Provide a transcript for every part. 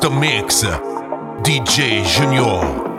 Master Mix, DJ Junior.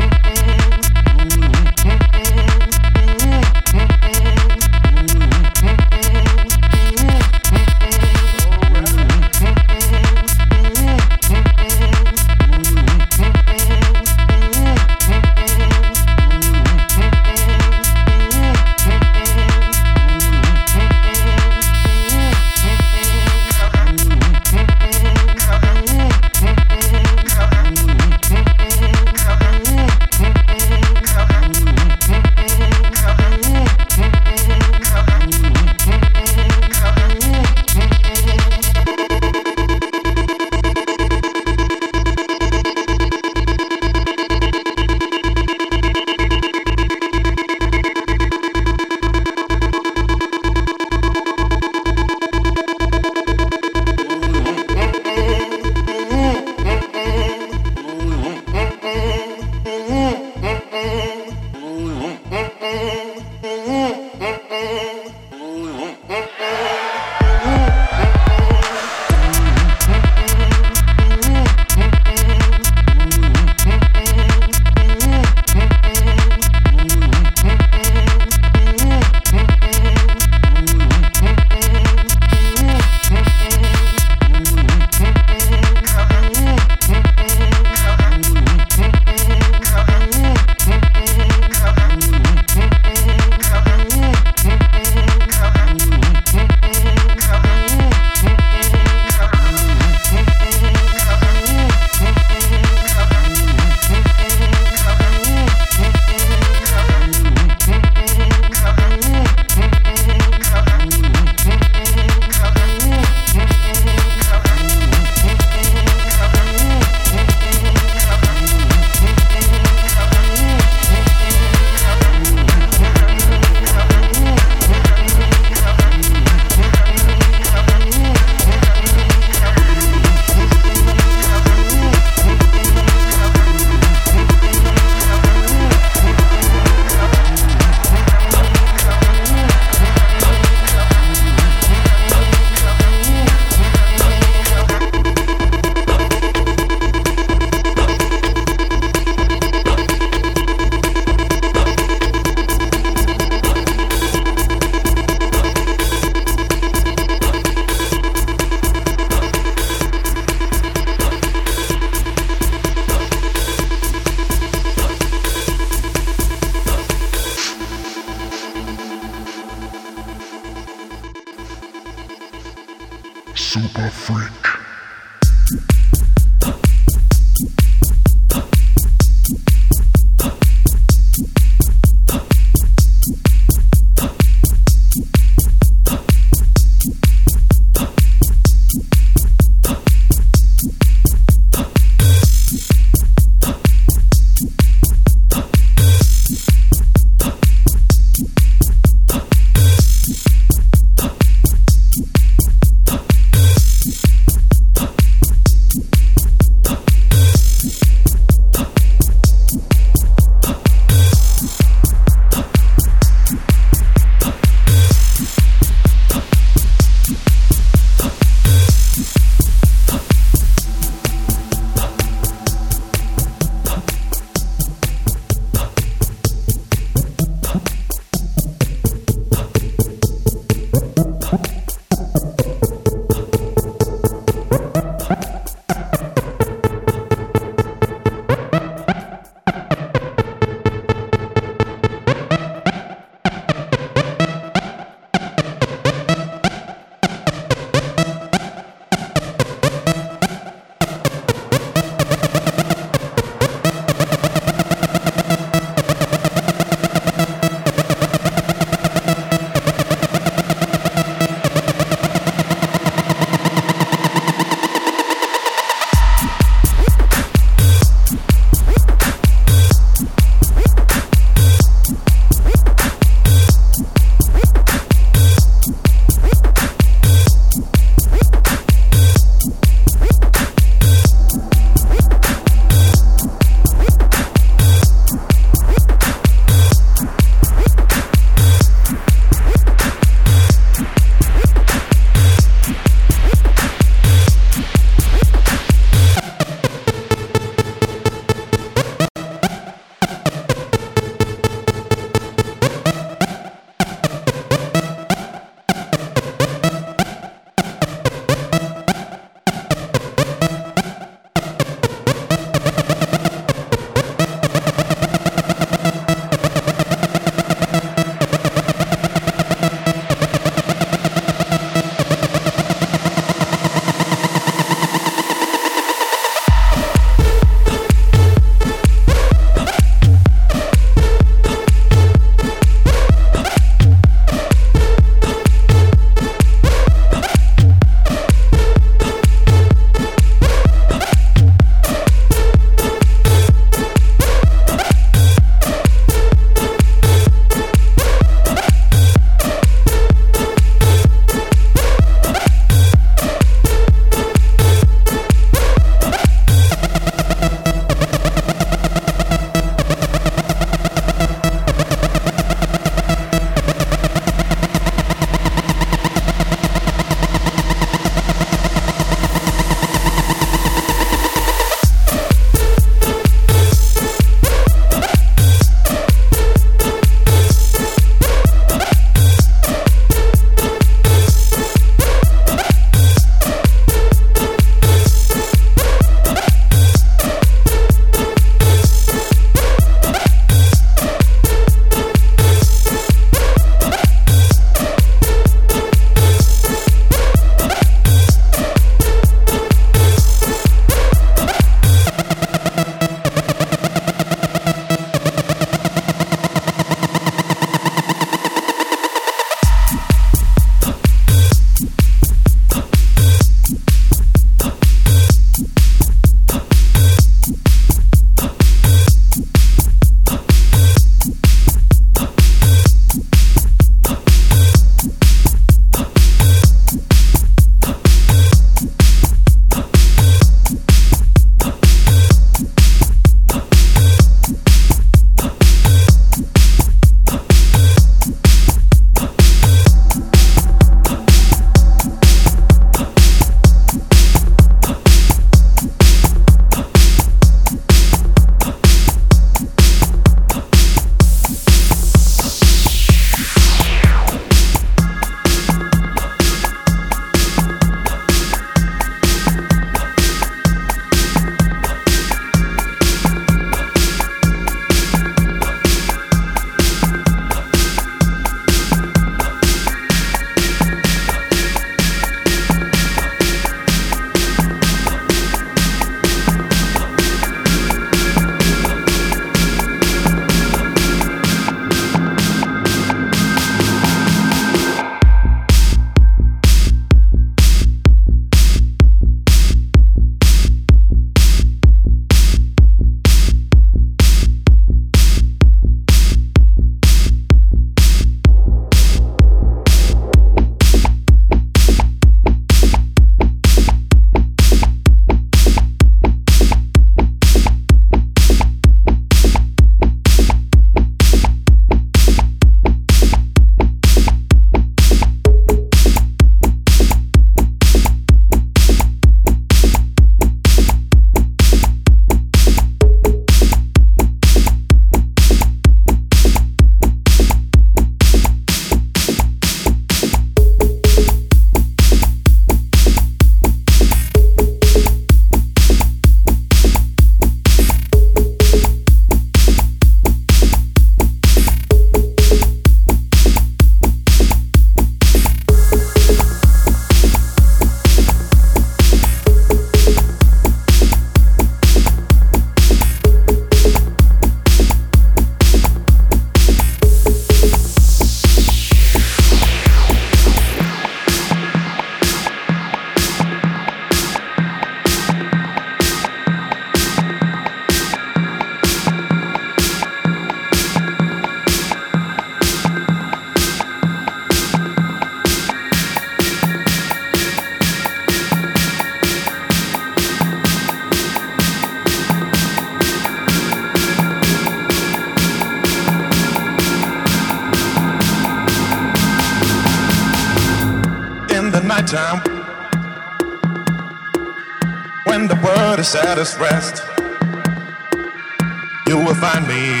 You will find me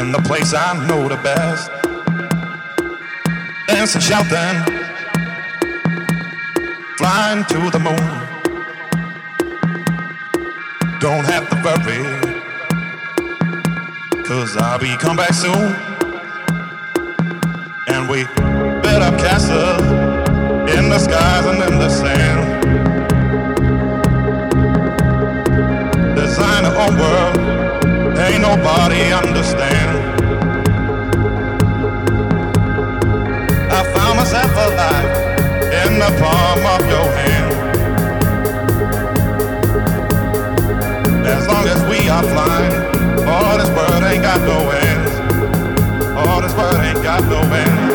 in the place I know the best. Dancing, shouting, flying to the moon. Don't have to worry, cause I'll be come back soon. And we build up castles in the skies and in the sand. World, ain't nobody understand. I found myself alive in the palm of your hand. As long as we are flying, all this world ain't got no end. All this world ain't got no end.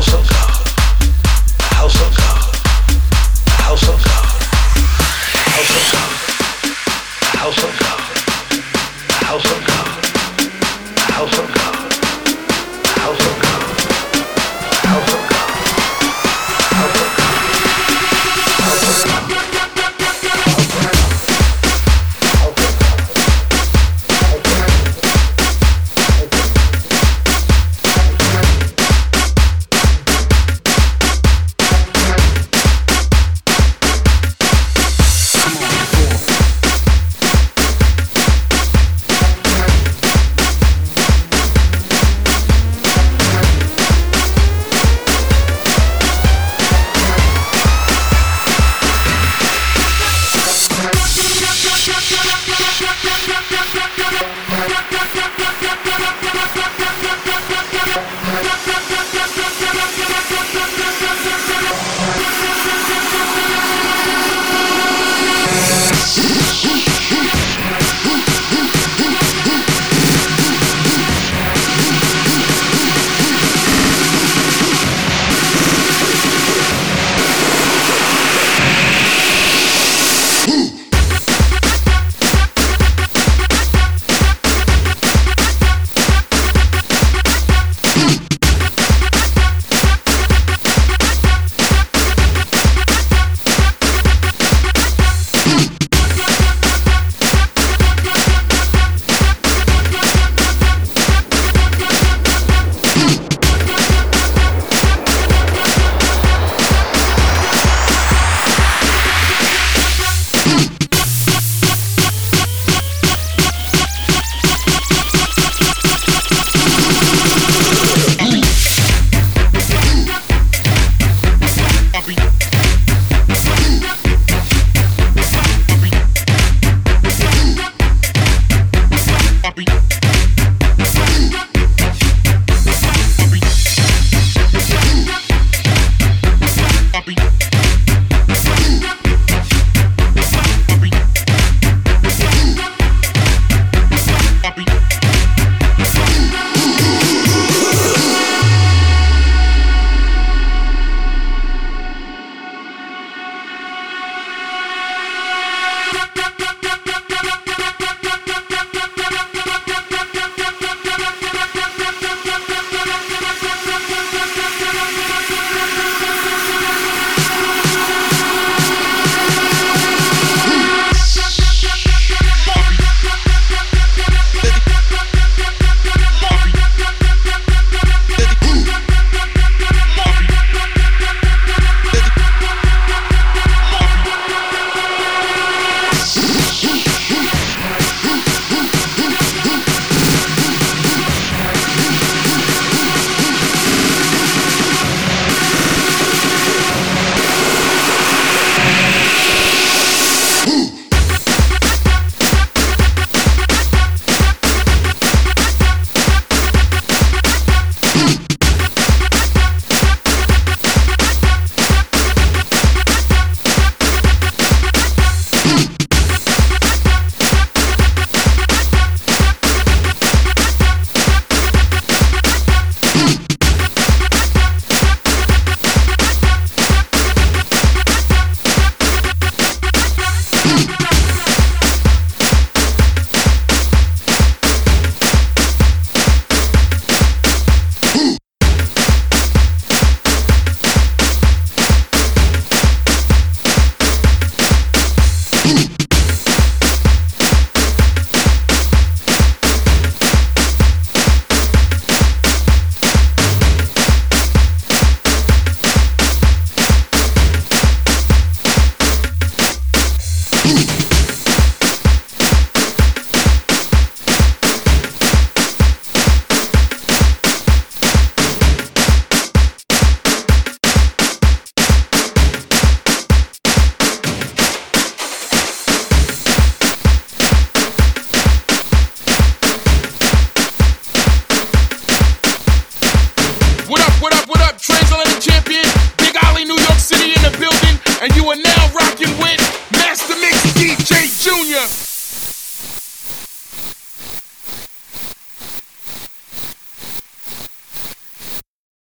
我手。